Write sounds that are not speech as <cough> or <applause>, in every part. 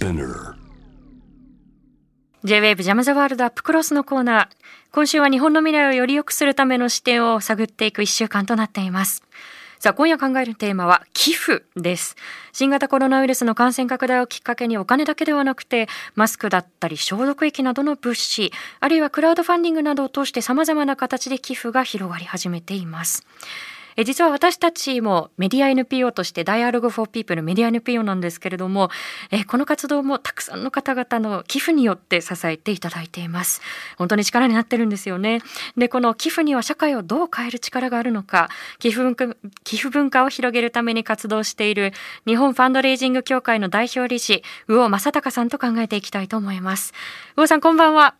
Spinner J-WAVE ジャムザワールドアップクロスのコーナー。今週は日本の未来をより良くするための視点を探っていく一週間となっています。さあ、今夜考えるテーマは寄付です。新型コロナウイルスの感染拡大をきっかけにお金だけではなくて、マスクだったり消毒液などの物資、あるいはクラウドファンディングなどを通して様々な形で寄付が広がり始めています。え実は私たちもメディア NPO として Dialogue for People メディア NPO なんですけれどもえこの活動もたくさんの方々の寄付によって支えていただいています。本当に力になってるんですよね。でこの寄付には社会をどう変える力があるのか寄付文化寄付文化を広げるために活動している日本ファンドレイジング協会の代表理事魚正隆さんと考えていきたいと思います。魚さんこんばんは。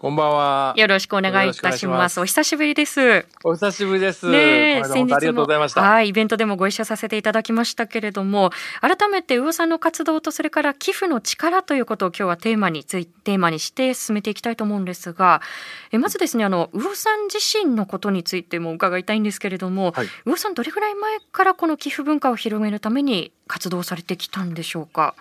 こんばんは。よろしくお願いいたします。お久しぶりです。お久しぶりです。ね先日ありがとうございました。はい、イベントでもご一緒させていただきましたけれども、改めて魚さんの活動とそれから寄付の力ということを今日はテーマについテーマにして進めていきたいと思うんですが、えまずですね、あの魚さん自身のことについても伺いたいんですけれども、はい魚さんどれぐらい前からこの寄付文化を広めるために活動されてきたんでしょうか？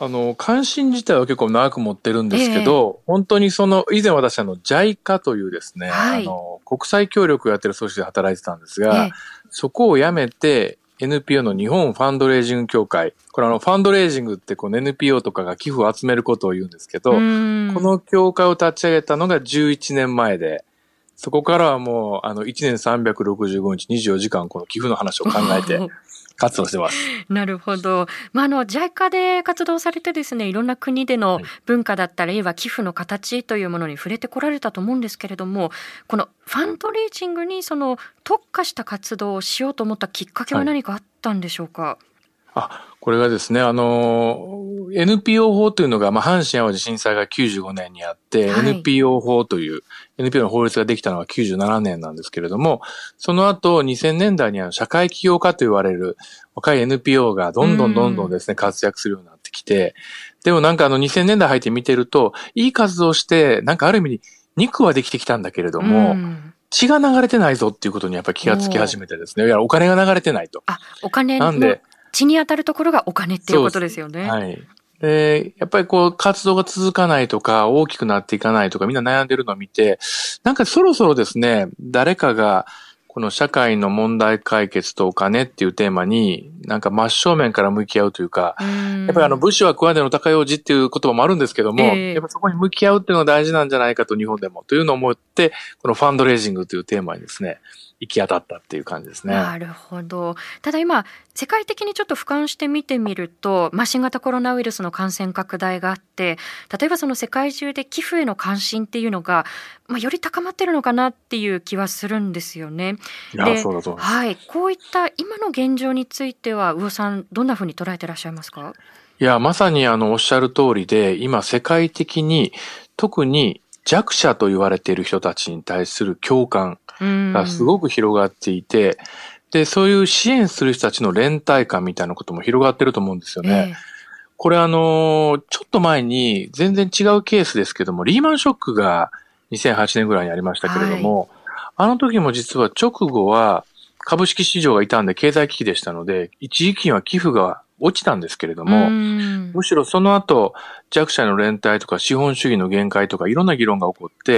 あの、関心自体は結構長く持ってるんですけど、本当にその、以前私あの、JICA というですね、はい。あの、国際協力をやってる組織で働いてたんですが、ええ。そこを辞めて、NPO の日本ファンドレイジング協会。これあの、ファンドレイジングってこの NPO とかが寄付を集めることを言うんですけど、この協会を立ち上げたのが11年前で、そこからはもう、あの、1年365日24時間この寄付の話を考えて <laughs> 活動してます。なるほど。まあ、あの、JICA で活動されてですね、いろんな国でのはい文化だったり、は寄付の形というものに触れてこられたと思うんですけれども、このファンドレイジングにその特化した活動をしようと思ったきっかけははい何かあったんでしょうか？あ、これがですね、あの、NPO 法というのが、まあ、阪神淡路震災が95年にあって、はい。NPO 法という、NPO の法律ができたのは97年なんですけれども、その後2000年代にあの社会起業家と言われる若い NPO がどんどんどんどんですね、活躍するようになってきて、でもなんかあの2000年代入って見てると、いい活動して、なんかある意味肉はできてきたんだけれども、ん。血が流れてないぞっていうことにやっぱり気がつき始めてですね、いや、お金が流れてないと。あ、お金のなんで血に当たるところがお金っていうことですよね。はい。で、やっぱりこう活動が続かないとか大きくなっていかないとかみんな悩んでるのを見て、なんかそろそろですね、誰かがこの社会の問題解決とお金っていうテーマになんか真正面から向き合うというか、ややっぱりあの武士は桑での高用事っていう言葉もあるんですけども、ええやっぱそこに向き合うっていうのが大事なんじゃないかと日本でもというのを思って、このファンドレイジングというテーマにですね、行き当たったっていう感じですね。なるほど。ただ今、世界的にちょっと俯瞰して見てみると、まあ、新型コロナウイルスの感染拡大があって、例えばその世界中で寄付への関心っていうのが、まあ、より高まってるのかなっていう気はするんですよね。で。はい。こういった今の現状については、魚さん、どんなふうに捉えてらっしゃいますか？いや、まさにあの、おっしゃる通りで、今世界的に特に弱者と言われている人たちに対する共感がすく。ごく広がっていて、で、そういう支援する人たちの連帯感みたいなことも広がってると思うんですよね。これあの、ちょっと前に全然違うケースですけども、リーマンショックが2008年ぐらいにありましたけれども、あの時も実は直後は株式市場が傷んで経済危機でしたので、一時期には寄付が落ちたんですけれどえも、うん。むしろその後、弱者の連帯とか資本主義の限界とかいろんな議論が起こって、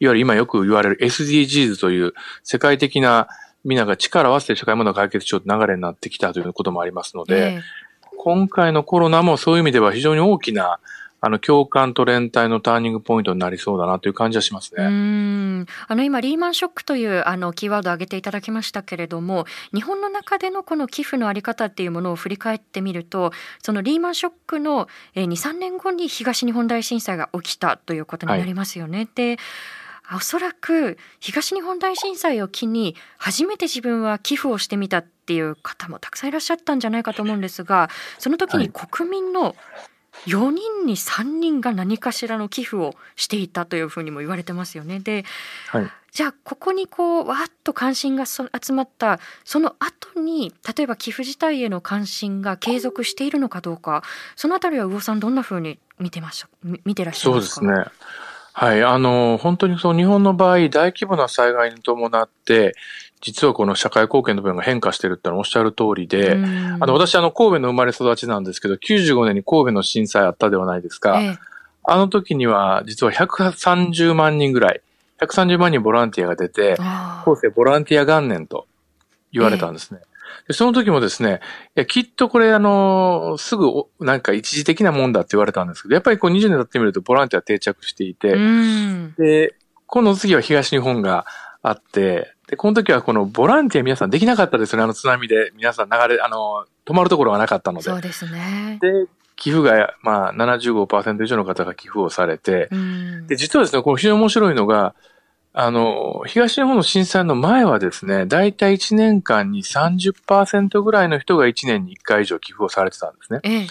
いわゆる今よく言われる SDGs という世界的なみんなが力を合わせて社会問題を解決しようと流れになってきたということもありますので、え。今回のコロナもそういう意味では非常に大きなあの共感と連帯のターニングポイントになりそうだなという感じはしますえうね。んあの今リーマンショックというあのキーワードを挙げていただきましたけれども日本の中でのこの寄付のあり方っていうものを振り返ってみるとそのリーマンショックの23年後に東日本大震災が起きたということになりますよね。でおそらく東日本大震災を機に初めて自分は寄付をしてみたっていう方もたくさんいらっしゃったんじゃないかと思うんですがその時に国民の4人に3人が何かしらの寄付をしていたというふうにも言われてますよね。ではい。じゃあここにこうわーっと関心がそ集まったその後に例えば寄付自体への関心が継続しているのかどうかそのあたりは魚さんどんなふうに見てまし見てらっしゃいまか？そうですすね。はい。あの、本当にその日本の場合、大規模な災害に伴って、実はこの社会貢献の部分が変化してるってのはおっしゃる通りで、あの、私あの、神戸の生まれ育ちなんですけど、95年に神戸の震災あったではないですか。ええ、あの時には、実は130万人ぐらい、130万人ボランティアが出て、後世ボランティア元年と言われたんですね。えでその時もですね、いや、きっとこれあの、すぐなんか一時的なもんだって言われたんですけど、やっぱりこう20年経ってみるとボランティア定着していて、で、今度次は東日本があって、で、この時はこのボランティア皆さんできなかったですよね、あの津波で皆さん流れ、あの、止まるところがなかったので。そうですね。で、寄付が、まあ、75%以上の方が寄付をされて、で、実はですね、この非常に面白いのが、あの、東日本の震災の前はですね、だいたい1年間に30%ぐらいの人が1年に1回以上寄付をされてたんですね。ええ、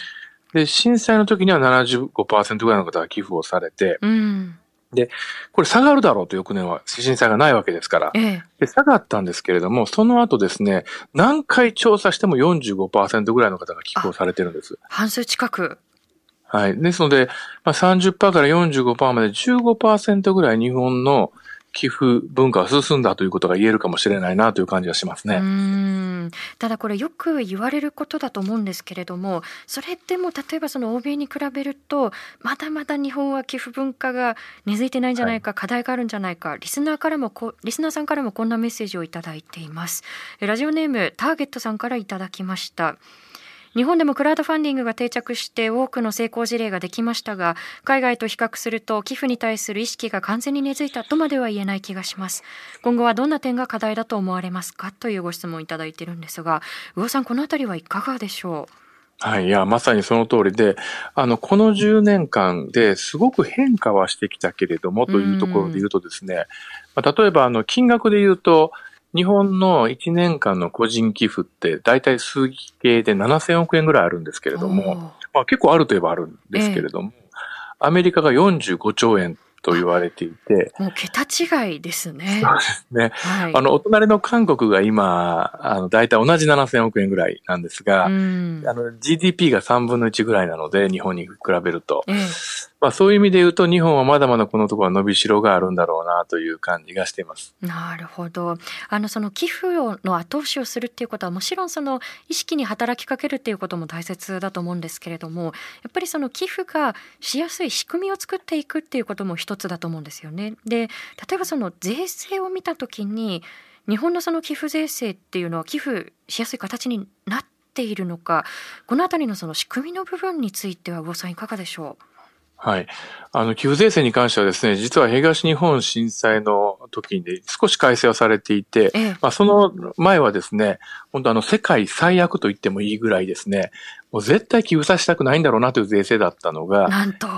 で、震災の時には75%ぐらいの方が寄付をされて、うん、で、これ下がるだろうと翌年は震災がないわけですから、ええ、で下がったんですけれども、その後ですね、何回調査しても45%ぐらいの方が寄付をされてるんです。半数近く。はい。ですので、まあ、30%から45%まで15%ぐらい日本の寄付文化が進んだということが言えるかもしれないなという感じがしますね。うんただこれよく言われることだと思うんですけれどもそれでも例えばその欧米に比べるとまだまだ日本は寄付文化が根付いてないんじゃないか、はい、課題があるんじゃないかリスナーからもこリスナーさんからもこんなメッセージをいただいています。ラジオネームターゲットさんからいただきました。日本でもクラウドファンディングが定着して多くの成功事例ができましたが海外と比較すると寄付に対する意識が完全に根付いたとまでは言えない気がします。今後はどんな点が課題だと思われますか？というご質問をいただいているんですが魚さんこのあたりはいかがでしょう？はい。いや、まさにその通りで、あの、この10年間ですごく変化はしてきたけれども、というところで言うとですね、まあ、例えば、あの、金額で言うと、日本の1年間の個人寄付って大体数義系で7000億円ぐらいあるんですけれども、まあ、結構あるといえばあるんですけれども、ええ、アメリカが45兆円と言われていて。もう桁違いですね。そうですね。はい、あの、お隣の韓国が今、あの、大体同じ7000億円ぐらいなんですが、あの、GDP が3分の1ぐらいなので、日本に比べると。えまあ、そういう意味で言うと、日本はまだまだこのところは伸びしろがあるんだろうなという感じがしています。なるほど。あの、その寄付の後押しをするっていうことは、もちろんその意識に働きかけるっていうことも大切だと思うんですけれども、やっぱりその寄付がしやすい仕組みを作っていくっていうことも一つだと思うんですよね。で、例えばその税制を見たときに、日本のその寄付税制っていうのは寄付しやすい形になっているのか、このあたりのその仕組みの部分については、魚さんいかがでしょう？はい。あの、寄付税制に関してはですね、実は東日本震災の時に少し改正はされていて、ええ、まあ、その前はですね、本当あの、世界最悪と言ってもいいぐらいですね、もう絶対寄付させたくないんだろうなという税制だったのが、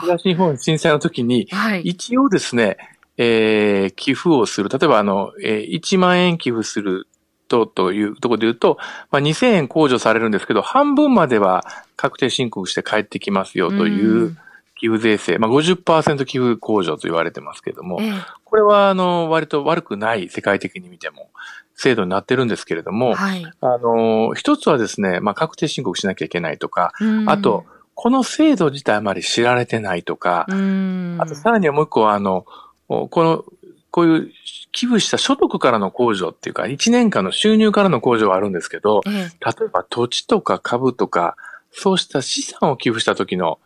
東日本震災の時に、一応ですね、はい、えー、寄付をする、例えばあの、えー、1万円寄付すると、というところで言うと、まあ、2000円控除されるんですけど、半分までは確定申告して帰ってきますよという、寄付税制、まあ50%寄付控除と言われてますけれども、ええ、これはあの割と悪くない世界的に見ても制度になってるんですけれども、はい、あの、一つはですね、まあ確定申告しなきゃいけないとか、あと、この制度自体あまり知られてないとか、あとさらにはもう一個はあの、この、こういう寄付した所得からの控除っていうか、1年間の収入からの控除はあるんですけど、ええ、例えば土地とか株とか、そうした資産を寄付した時の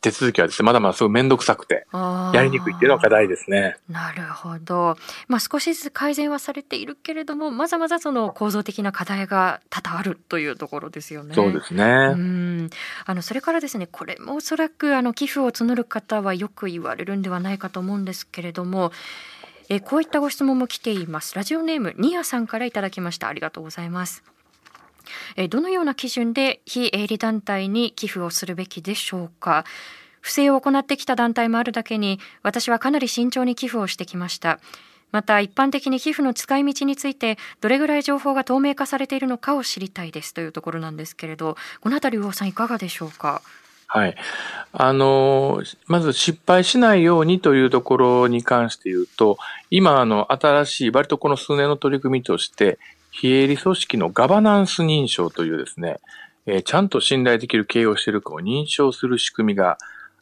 手続きはですね、まだまだすごいめんどくさくて、やりにくいっていうのが課題ですね。なるほど。まあ少しずつ改善はされているけれども、まだまだその構造的な課題が多々あるというところですよね。そうですね。うん。あの、それからですね、これもおそらくあの寄付を募る方はよく言われるんではないかと思うんですけれども、えこういったご質問も来ています。ラジオネーム、ニアさんからいただきました。ありがとうございます。えどのような基準で非営利団体に寄付をするべきでしょうか？不正を行ってきた団体もあるだけに私はかなり慎重に寄付をしてきました。また一般的に寄付の使い道についてどれぐらい情報が透明化されているのかを知りたいです。というところなんですけれどこのあたり魚さんいかがでしょうか？はい。あの、まず失敗しないようにというところに関して言うと、今、あの、新しい、割とこの数年の取り組みとして、非営利組織のガバナンス認証というですね、えー、ちゃんと信頼できる経営をしているかを認証する仕組みが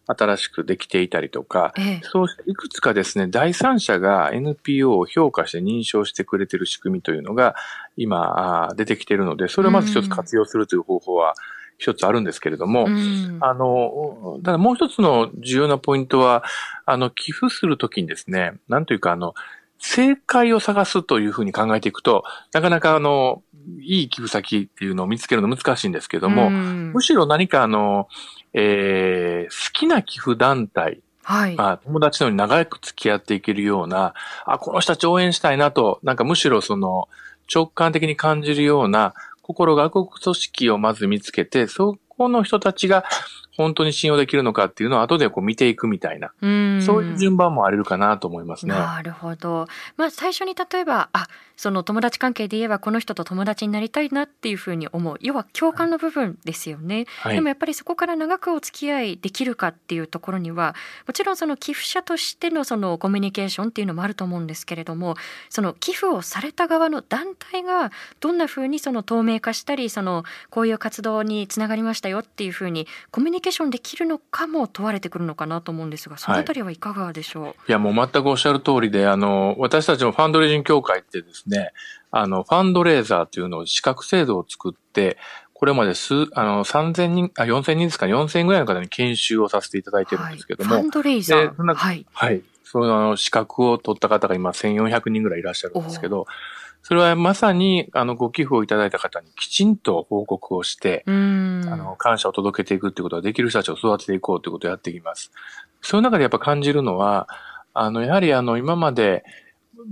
新しくできていたりとか、ええ。そうしたいくつかですね、第三者が NPO を評価して認証してくれてる仕組みというのが今出てきているので、それをまず一つ活用するという方法は一つあるんですけれども、うん。あの、ただもう一つの重要なポイントは、あの、寄付するときにですね、なんというか、あの、正解を探すというふうに考えていくと、なかなかあの、いい寄付先っていうのを見つけるの難しいんですけども、うんむしろ何かあの、えー好きな寄付団体、はい。まあ、友達のように長く付き合っていけるような、あ、この人たち応援したいなと、なんかむしろその、直感的に感じるような、心が動く組織をまず見つけて、そこの人たちが本当に信用できるのかっていうのを後でこう見ていくみたいな、うんそういう順番もあれるかなと思いますね。なるほど。まあ最初に例えばあその友達関係で言えばこの人と友達になりたいなっていうふうに思う要は共感の部分ですよね。はいでもやっぱりそこから長くお付き合いできるかっていうところにはもちろんその寄付者としてのそのコミュニケーションっていうのもあると思うんですけれどもその寄付をされた側の団体がどんなふうにその透明化したりそのこういう活動につながりましたよっていうふうにコミュニケーションできるのかも問われてくるのかなと思うんですがそのあたりはいかがでしょう、いや、もう全くおっしゃる通りで、あの、私たちもファンドレイジング協会ってですね、あの、ファンドレーザーというのを資格制度を作って、これまで数、あの、3000人、あ、4000人ですか、4000人ぐらいの方に研修をさせていただいてるんですけども、はい、ファンドレイザー。はい。はい。その資格を取った方が今1400人ぐらいいらっしゃるんですけど、それはまさに、あの、ご寄付をいただいた方にきちんと報告をして、あの、感謝を届けていくっていうことができる人たちを育てていこうということをやっていきます。そういう中でやっぱ感じるのは、あの、やはりあの、今まで、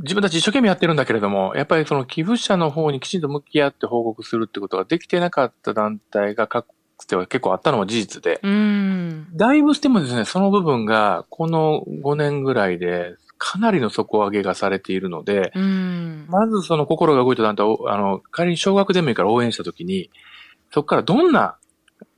自分たち一生懸命やってるんだけれども、やっぱりその寄付者の方にきちんと向き合って報告するってことができてなかった団体がかつては結構あったのは事実で、だいぶしてもですね、その部分がこの5年ぐらいでかなりの底上げがされているので、うーん。まずその心が動いた団体を、あの、仮に少額でもいいから応援したときに、そこからどんな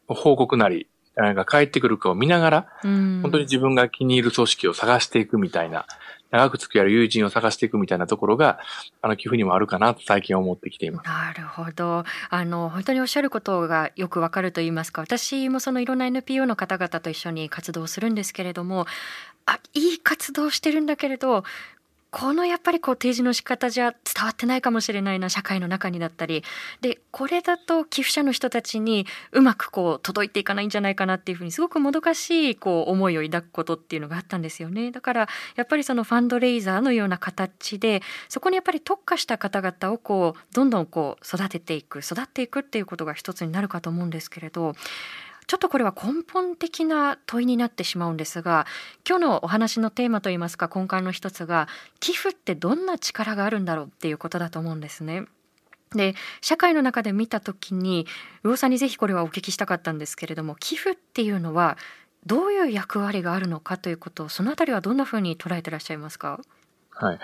報告なり、あが返ってくるかを見ながら、本本当に自分が気に入る組織を探していくみたいな、長く付き合う友人を探していくみたいなところが、あの、寄付にもあるかなと最近は思ってきています。なるほど。あの本当におっしゃることがよくわかると言いますか私もそのいろんな NPO の方々と一緒に活動するんですけれどもあいい活動してるんだけれどこのやっぱりこう提示の仕方じゃ伝わってないかもしれないな社会の中にだったり。でこれだと寄付者の人たちにうまくこう届いていかないんじゃないかなっていうふうにすごくもどかしいこう思いを抱くことっていうのがあったんですよね。だからやっぱりそのファンドレイザーのような形でそこにやっぱり特化した方々をこうどんどんこう育てていく育っていくっていうことが一つになるかと思うんですけれど。ちょっとこれは根本的な問いになってしまうんですが今日のお話のテーマといいますか根幹の一つが寄付ってどんな力があるんだろうっていうことだと思うんですね。で社会の中で見た時に魚さんにぜひこれはお聞きしたかったんですけれども寄付っていうのはどういう役割があるのかということをそのあたりはどんなふうに捉えてらっしゃいますか？はい。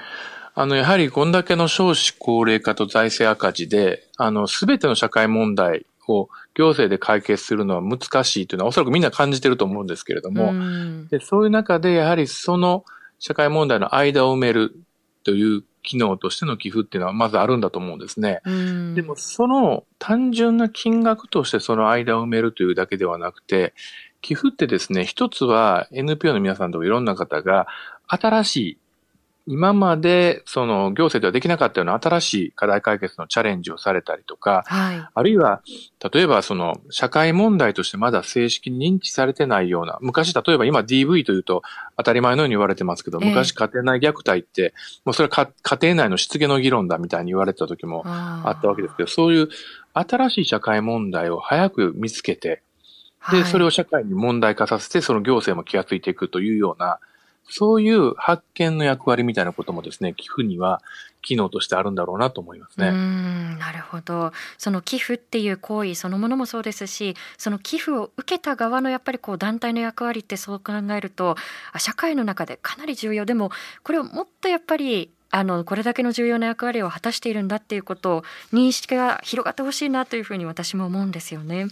あの、やはりこんだけの少子高齢化と財政赤字で、あの、すべての社会問題を行政で解決するのは難しいというのはおそらくみんな感じてると思うんですけれども、うんでそういう中でやはりその社会問題の間を埋めるという機能としての寄付っていうのはまずあるんだと思うんですね。うんでもその単純な金額としてその間を埋めるというだけではなくて、寄付ってですね、一つは NPO の皆さんとかいろんな方が新しい今までその行政ではできなかったような新しい課題解決のチャレンジをされたりとか、はい。あるいは、例えばその社会問題としてまだ正式に認知されてないような、昔例えば今 DV というと当たり前のように言われてますけど、ええ。昔家庭内虐待って、もうそれはか家庭内の失言の議論だみたいに言われてた時もああったわけですけど、そういう新しい社会問題を早く見つけて、で、それをを社会に問題化させて、その行政も気がついていくというような、そういう発見の役割みたいなこともですね、寄付には機能としてあるんだろうなと思いますう。んなるほどその寄付っていう行為そのものもそうですしその寄付を受けた側のやっぱりこう団体の役割ってそう考えると社会の中でかなり重要でもこれをもっとやっぱりあのこれだけの重要な役割を果たしているんだっていうことを認識が広がってほしいなというふうに私も思うんですよね。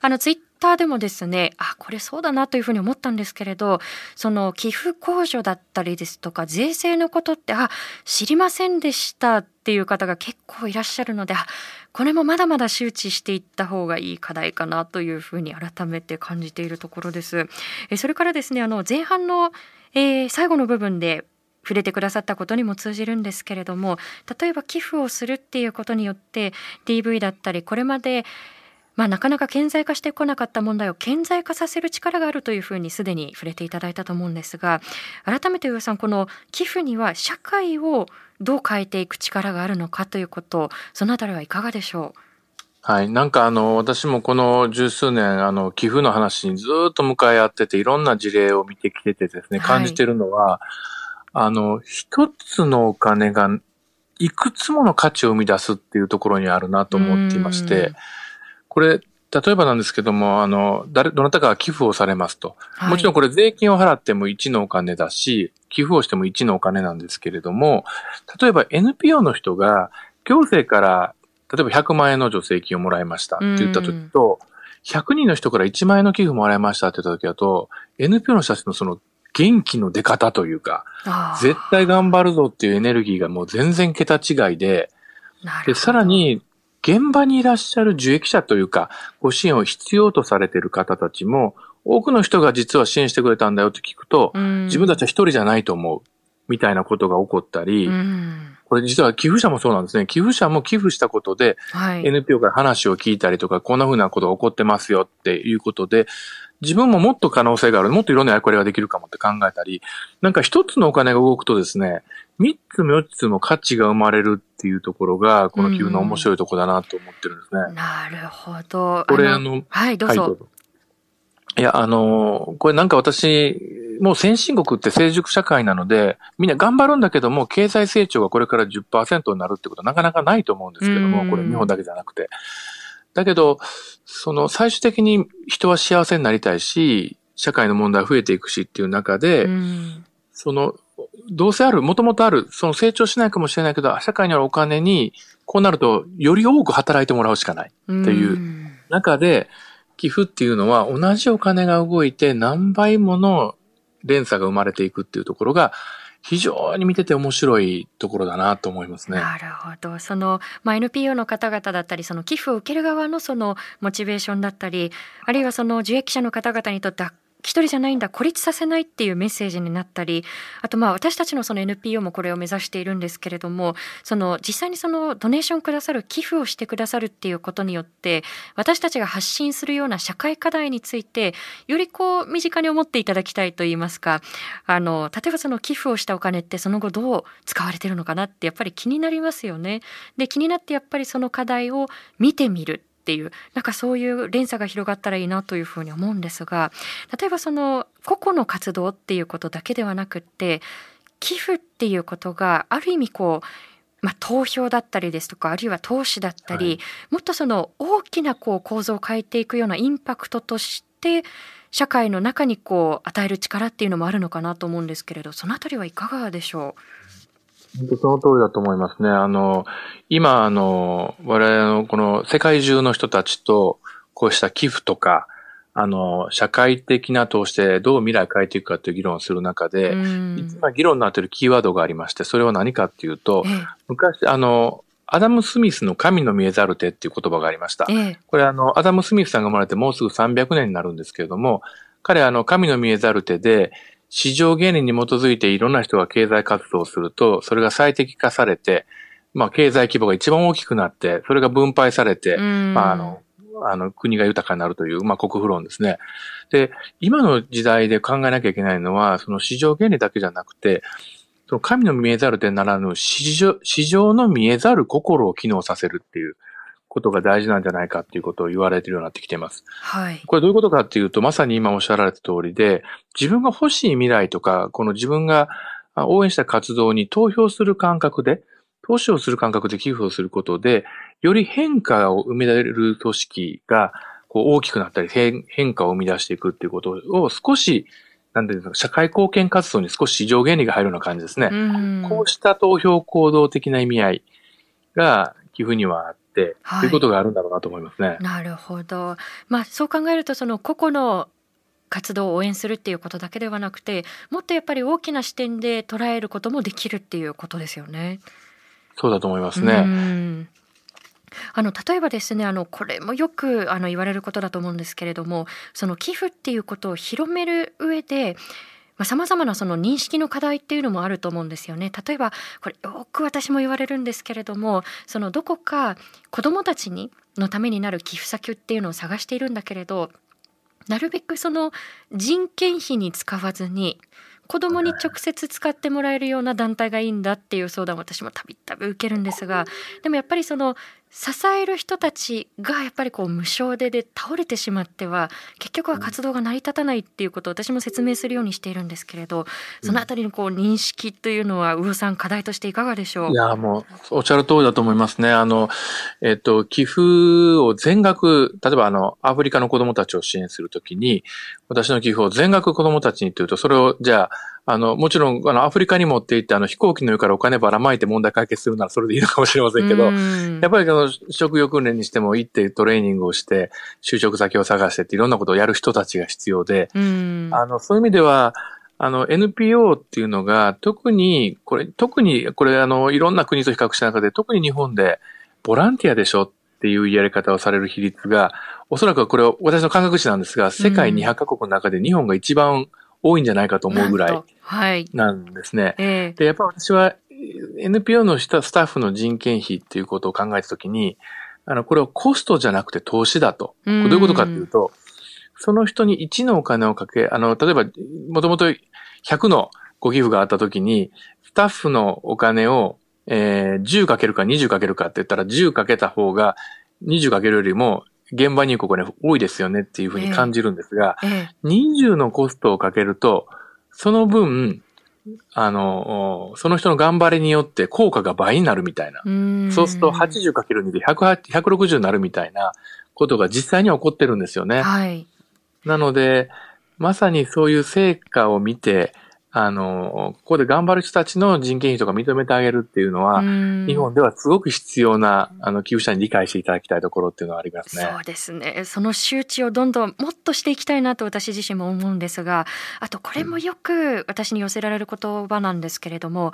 あのツイッターでもですねあこれそうだなというふうに思ったんですけれどその寄付控除だったりですとか税制のことってあ知りませんでしたっていう方が結構いらっしゃるのであこれもまだまだ周知していった方がいい課題かなというふうに改めて感じているところです。えそれからですねあの前半の、えー、最後の部分で触れてくださったことにも通じるんですけれども例えば寄付をするっていうことによって DV だったりこれまでまあ、なかなか顕在化してこなかった問題を顕在化させる力があるというふうにすでに触れていただいたと思うんですが改めて上さんこの寄付には社会をどう変えていく力があるのかということそのあたりはいかがでしょう？はい。なんかあの、私もこの十数年、あの、寄付の話にずっと向かい合ってて、いろんな事例を見てきててですね、感じてるのは、はいあの、一つのお金がいくつもの価値を生み出すっていうところにあるなと思っていまして、これ、例えばなんですけども、あの、誰、どなたかが寄付をされますと。もちろんこれ税金を払っても1のお金だし、寄付をしても1のお金なんですけれども、例えば NPO の人が行政から例えば100万円の助成金をもらいましたって言った時と、100人の人から1万円の寄付もらいましたって言った時だと、NPO の人たちのその元気の出方というか、絶対頑張るぞっていうエネルギーがもう全然桁違いで、で、さらに、現場にいらっしゃる受益者というか、ご支援を必要とされている方たちも、多くの人が実は支援してくれたんだよって聞くと、自分たちは一人じゃないと思う、みたいなことが起こったり、これ実は寄付者もそうなんですね。寄付者も寄付したことで、NPO から話を聞いたりとか、こんな風なことが起こってますよっていうことで、自分ももっと可能性がある、もっといろんな役割ができるかもって考えたり、なんか一つのお金が動くとですね、三つも四つも価値が生まれるっていうところが、この寄付の面白いところだなと思ってるんですね。なるほど。これあの、はい、どうぞ。はい、ういや、あの、これなんか私、もう先進国って成熟社会なので、みんな頑張るんだけども、経済成長がこれから10%になるってことはなかなかないと思うんですけども、これ日本だけじゃなくて。だけど、その最終的に人は幸せになりたいし、社会の問題増えていくしっていう中で、うん、その、どうせある、もともとある、その成長しないかもしれないけど、社会にあるお金に、こうなると、より多く働いてもらうしかないっていう中で、寄付っていうのは同じお金が動いて何倍もの連鎖が生まれていくっていうところが、非常に見てて面白いところだなと思いますね。なるほど。その、まあ、NPO の方々だったり、その寄付を受ける側のそのモチベーションだったり、あるいはその受益者の方々にとって一人じゃないんだ孤立させないっていうメッセージになったりあとまあ私たちのその NPO もこれを目指しているんですけれどもその実際にそのドネーションくださる寄付をしてくださるっていうことによって私たちが発信するような社会課題についてよりこう身近に思っていただきたいといいますかあの例えばその寄付をしたお金ってその後どう使われてるのかなってやっぱり気になりますよね。で気になってやっぱりその課題を見てみるっていうなんかそういう連鎖が広がったらいいなというふうに思うんですが例えばその個々の活動っていうことだけではなくって寄付っていうことがある意味こうまあ、投票だったりですとかあるいは投資だったり、はい、もっとその大きなこう構造を変えていくようなインパクトとして社会の中にこう与える力っていうのもあるのかなと思うんですけれどそのあたりはいかがでしょう？本当その通りだと思いますね。あの、今、あの、我々のこの世界中の人たちと、こうした寄付とか、あの、社会的な通してどう未来変えていくかという議論をする中で、今議論になっているキーワードがありまして、それは何かっていうと、昔、あの、アダム・スミスの神の見えざる手っていう言葉がありました。これあの、アダム・スミスさんが生まれてもうすぐ300年になるんですけれども、彼はあの、神の見えざる手で、市場原理に基づいていろんな人が経済活動をすると、それが最適化されて、まあ、経済規模が一番大きくなって、それが分配されて、まあ、あの、あの、国が豊かになるという、まあ、国富論ですね。で、今の時代で考えなきゃいけないのは、その市場原理だけじゃなくて、その神の見えざるでならぬ市場、市場の見えざる心を機能させるっていう、ことが大事なんじゃないかっていうことを言われているようになってきています。はい。これどういうことかっていうと、まさに今おっしゃられた通りで、自分が欲しい未来とか、この自分が応援した活動に投票する感覚で、投資をする感覚で寄付をすることで、より変化を生み出る組織がこう大きくなったり変化を生み出していくっていうことを少しなんていうの、社会貢献活動に少し市場原理が入るような感じですね。うんこうした投票行動的な意味合いが寄付にはて、はいということがあるんだろうなと思いますね。なるほど。まあそう考えるとその個々の活動を応援するっていうことだけではなくてもっとやっぱり大きな視点で捉えることもできるっていうことですよね。そうだと思いますうね。んあの例えばですねあのこれもよくあの言われることだと思うんですけれどもその寄付っていうことを広める上でさまざ、まなその認識の課題っていうのもあると思うんですよね。例えばこれよく私も言われるんですけれどもそのどこか子どもたちにのためになる寄付先っていうのを探しているんだけれどなるべくその人件費に使わずに子供に直接使ってもらえるような団体がいいんだっていう相談を私もたびたび受けるんですがでもやっぱりその支える人たちがやっぱりこう無償でで倒れてしまっては結局は活動が成り立たないっていうことを私も説明するようにしているんですけれどそのあたりのこう認識というのは魚さん課題としていかがでしょう？いや、もう、おっしゃる通りだと思いますね。あの、えっと、寄付を全額、例えばあの、アフリカの子供たちを支援するときに、私の寄付を全額子供たちにっていうと、それを、じゃあ、あの、もちろん、あの、アフリカに持って行って、あの、飛行機の上からお金ばらまいて問題解決するならそれでいいのかもしれませんけど、うん。やっぱりあの、職業訓練にしても行ってトレーニングをして、就職先を探してっていろんなことをやる人たちが必要で、うん。あの、そういう意味では、あの、NPO っていうのが、特に、これ、特に、これ、あの、いろんな国と比較した中で、特に日本で、ボランティアでしょっていうやり方をされる比率が、おそらくこれは私の感覚値なんですが、世界200カ国の中で日本が一番多いんじゃないかと思うぐらいなんとはいなんですね。ええで、やっぱ私は NPO のスタスタッフの人件費っていうことを考えたときに、あの、これをコストじゃなくて投資だと。どういうことかっていうと、その人に1のお金をかけ、あの、例えば、もともと100のご寄付があったときに、スタッフのお金を、えー、10かけるか20かけるかって言ったら、10かけた方が20かけるよりも、現場に行くお金多いですよねっていうふうに感じるんですが、ええ20のコストをかけると、その分、あの、その人の頑張りによって効果が倍になるみたいな。うんそうすると 80×2 で108 160になるみたいなことが実際には起こってるんですよね。はいなので、まさにそういう成果を見て、あの、ここで頑張る人たちの人件費とか認めてあげるっていうのは、うん。日本ではすごく必要な、あの、寄付者に理解していただきたいところっていうのはありますね。そうですね。その周知をどんどんもっとしていきたいなと私自身も思うんですがあとこれもよく私に寄せられる言葉なんですけれども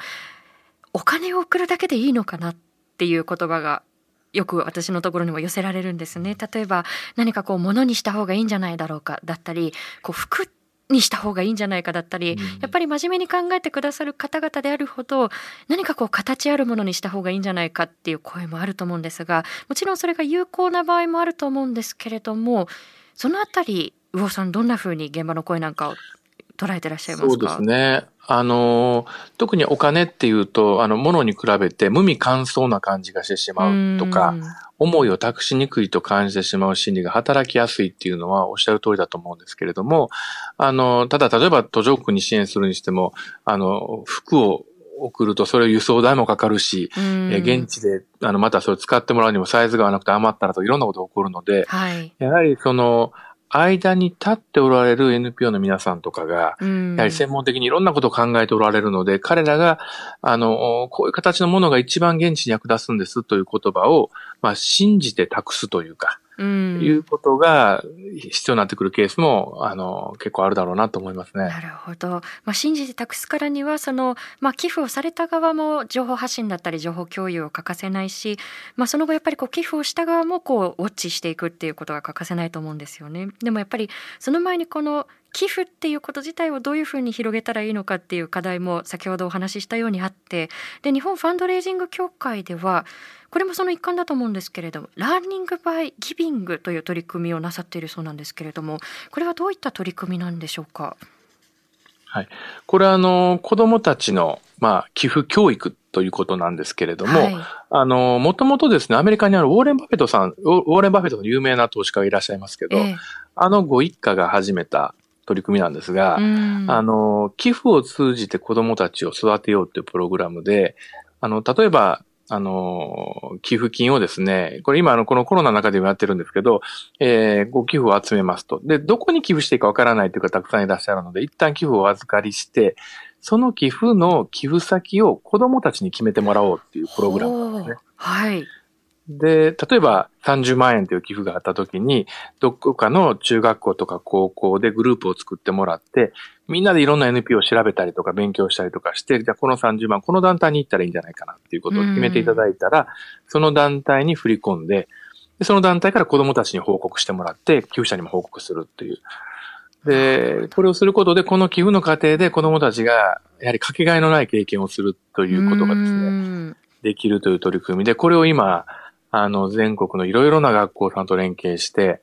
お金を送るだけでいいのかなっていう言葉がよく私のところにも寄せられるんですね。例えば何かこう物にした方がいいんじゃないだろうかだったりこう服にした方がいいんじゃないかだったり、うん。やっぱり真面目に考えてくださる方々であるほど何かこう形あるものにした方がいいんじゃないかっていう声もあると思うんですがもちろんそれが有効な場合もあると思うんですけれどもそのあたり魚さんどんな風に現場の声なんかを捉えてらっしゃいますか？そうですね。あの、特にお金っていうと、あの、物に比べて無味乾燥な感じがしてしまうとか、思いを託しにくいと感じてしまう心理が働きやすいっていうのはおっしゃる通りだと思うんですけれども、あの、ただ例えば途上国に支援するにしても、あの、服を送るとそれ輸送代もかかるし、うん。え現地で、あの、またそれ使ってもらうにもサイズが合わなくて余ったらといろんなことが起こるので、はい、やはりその、間に立っておられる NPO の皆さんとかが、うん。やはり専門的にいろんなことを考えておられるので、彼らが、あの、こういう形のものが一番現地に役立つんですという言葉を、まあ、信じて託すというか、うんいうことが必要になってくるケースも、あの、結構あるだろうなと思いますね。なるほど、まあ、信じて託すからにはその、まあ、寄付をされた側も情報発信だったり情報共有を欠かせないし、まあ、その後やっぱりこう寄付をした側もこうウォッチしていくっていうことが欠かせないと思うんですよね。でもやっぱりその前にこの寄付っていうこと自体をどういうふうに広げたらいいのかっていう課題も先ほどお話ししたようにあってで日本ファンドレイジング協会ではこれもその一環だと思うんですけれども Learning by Giving という取り組みをなさっているそうなんですけれどもこれはどういった取り組みなんでしょうか？これは、あの、子供たちの、まあ、寄付教育ということなんですけれども、はい。あの、もともとですね、アメリカにあるウォーレン・バフェットさん、ウォーレン・バフェットの有名な投資家がいらっしゃいますけど、ええ。あのご一家が始めた取り組みなんですが、うん。あの、寄付を通じて子供たちを育てようっていうプログラムで、あの、例えば、あの、寄付金をですね、これ今あの、このコロナの中でもやってるんですけど、えー、ご寄付を集めますと。で、どこに寄付していいかわからないという方たくさんいらっしゃるので、一旦寄付をお預かりして、その寄付の寄付先を子供たちに決めてもらおうっていうプログラムなんですね。はい。で、例えば30万円という寄付があった時に、どこかの中学校とか高校でグループを作ってもらって、みんなでいろんな NPO を調べたりとか勉強したりとかして、じゃあこの30万、この団体に行ったらいいんじゃないかなっていうことを決めていただいたら、その団体に振り込んで、でその団体から子供たちに報告してもらって、寄付者にも報告するっていう。で、これをすることで、この寄付の過程で子供たちが、やはりかけがえのない経験をするということがですね、できるという取り組みで、これを今、あの、全国のいろいろな学校さんと連携して、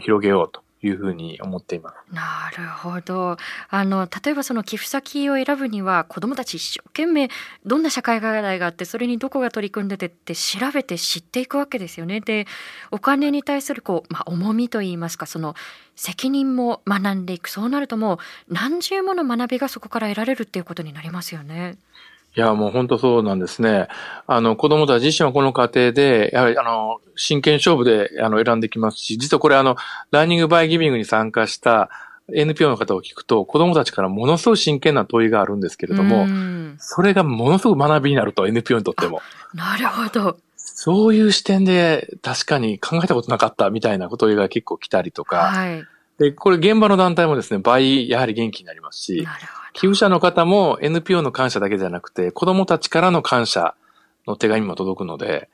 広げようというふうに思っています。なるほど。あの例えばその寄付先を選ぶには子どもたち一生懸命どんな社会課題があってそれにどこが取り組んでてって調べて知っていくわけですよね。でお金に対するこう、まあ、重みといいますかその責任も学んでいくそうなるともう何重もの学びがそこから得られるっていうことになりますよね。いや、もう本当そうなんですね。あの、子供たち自身はこの過程で、やはり、あの、真剣勝負で、あの、選んできますし、実はこれ、あの、ラーニングバイギビングに参加した NPO の方を聞くと、子供たちからものすごい真剣な問いがあるんですけれども、それがものすごく学びになると、NPO にとっても。なるほど。そういう視点で確かに考えたことなかったみたいなことが結構来たりとか、はい、で、これ現場の団体もですね、倍やはり元気になりますし、寄付者の方も NPO の感謝だけじゃなくて、子供たちからの感謝の手紙も届くので、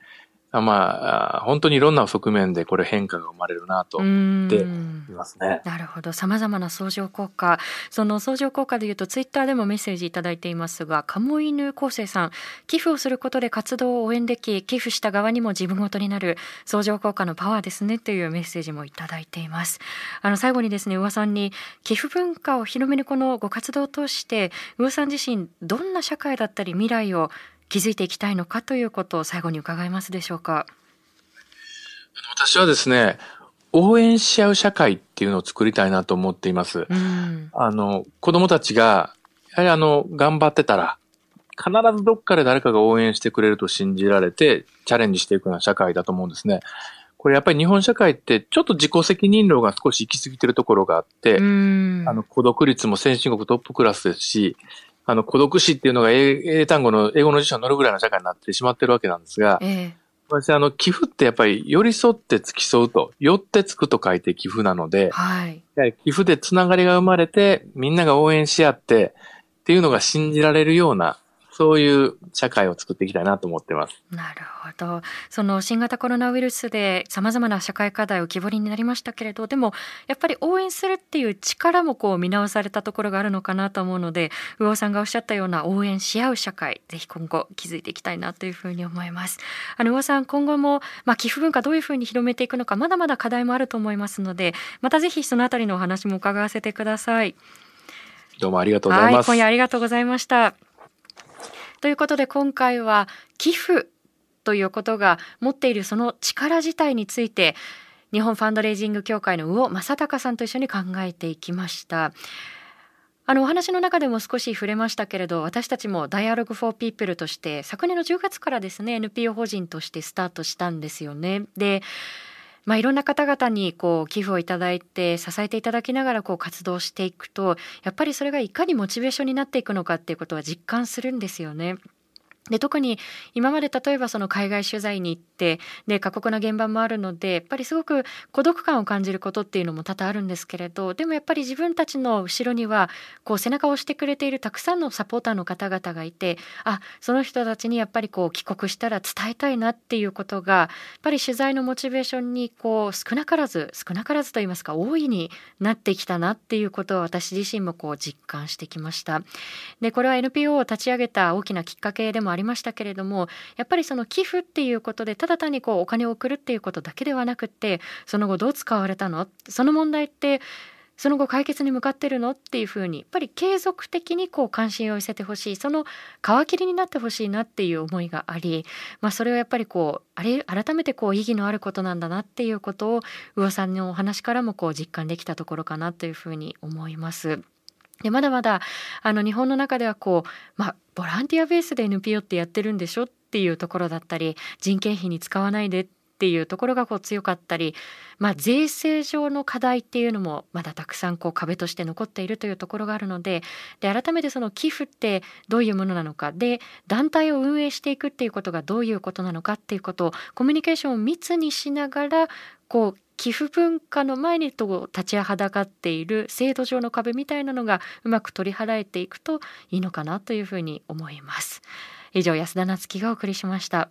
まあ、本当にいろんな側面でこれ変化が生まれるなと思っていますね。なるほど。様々な相乗効果。その相乗効果でいうと、ツイッターでもメッセージいただいていますが、鴨犬昴生さん、寄付をすることで活動を応援でき、寄付した側にも自分ごとになる相乗効果のパワーですねというメッセージもいただいています。あの、最後にですね、宇和さんに、寄付文化を広めるこのご活動を通して、宇和さん自身、どんな社会だったり未来を気づいていきたいのかということを最後に伺えますでしょうか。私はですね、応援し合う社会っていうのを作りたいなと思っています。うん、あの、子供たちが、やはりあの、頑張ってたら、必ずどっかで誰かが応援してくれると信じられて、チャレンジしていくような社会だと思うんですね。これやっぱり日本社会ってちょっと自己責任論が少し行き過ぎてるところがあって、あの孤独率も先進国トップクラスですし、あの、孤独死っていうのが英単語の、英語の辞書に載るぐらいの社会になってしまってるわけなんですが、ええ、私、あの、寄付ってやっぱり寄り添って付き添うと、寄ってつくと書いて寄付なので、はい、寄付でつながりが生まれて、みんなが応援し合って、っていうのが信じられるような、そういう社会を作っていきたいなと思ってます。なるほど。その新型コロナウイルスで様々な社会課題を浮き彫りになりましたけれど、でもやっぱり応援するっていう力もこう見直されたところがあるのかなと思うので、魚尾さんがおっしゃったような応援し合う社会、ぜひ今後築いていきたいなというふうに思います。あの魚尾さん、今後もまあ寄付文化どういうふうに広めていくのか、まだまだ課題もあると思いますので、またぜひそのあたりのお話も伺わせてください。どうもありがとうございます。今夜ありがとうございました。ということで今回は寄付ということが持っているその力自体について日本ファンドレイジング協会の魚正隆さんと一緒に考えていきました。あのお話の中でも少し触れましたけれど私たちも Dialogue for People として昨年の10月からですね NPO 法人としてスタートしたんですよね。でまあ、いろんな方々にこう寄付をいただいて支えていただきながらこう活動していくとやっぱりそれがいかにモチベーションになっていくのかっていうことは実感するんですよね。で特に今まで例えばその海外取材に行ってで過酷な現場もあるのでやっぱりすごく孤独感を感じることっていうのも多々あるんですけれどでもやっぱり自分たちの後ろにはこう背中を押してくれているたくさんのサポーターの方々がいてあその人たちにやっぱりこう帰国したら伝えたいなっていうことがやっぱり取材のモチベーションにこう少なからず少なからずと言いますか大いになってきたなっていうことを私自身もこう実感してきました。でこれは NPO を立ち上げた大きなきっかけでもありましたけれどもやっぱりその寄付っていうことでただ単にこうお金を送るっていうことだけではなくってその後どう使われたの？その問題ってその後解決に向かってるのっていうふうにやっぱり継続的にこう関心を寄せてほしいその皮切りになってほしいなっていう思いがあり、まあ、それはやっぱりこうあれ改めてこう意義のあることなんだなっていうことを魚さんのお話からもこう実感できたところかなというふうに思います。でまだまだあの日本の中ではこう、まあ、ボランティアベースで NPO ってやってるんでしょっていうところだったり人件費に使わないでっていうところがこう強かったり、まあ、税制上の課題っていうのもまだたくさんこう壁として残っているというところがあるのでで改めてその寄付ってどういうものなのかで団体を運営していくっていうことがどういうことなのかっていうことをコミュニケーションを密にしながらこう寄付文化の前にと立ちはだかっている制度上の壁みたいなのがうまく取り払えていくといいのかなというふうに思います。以上安田なつきがお送りしました。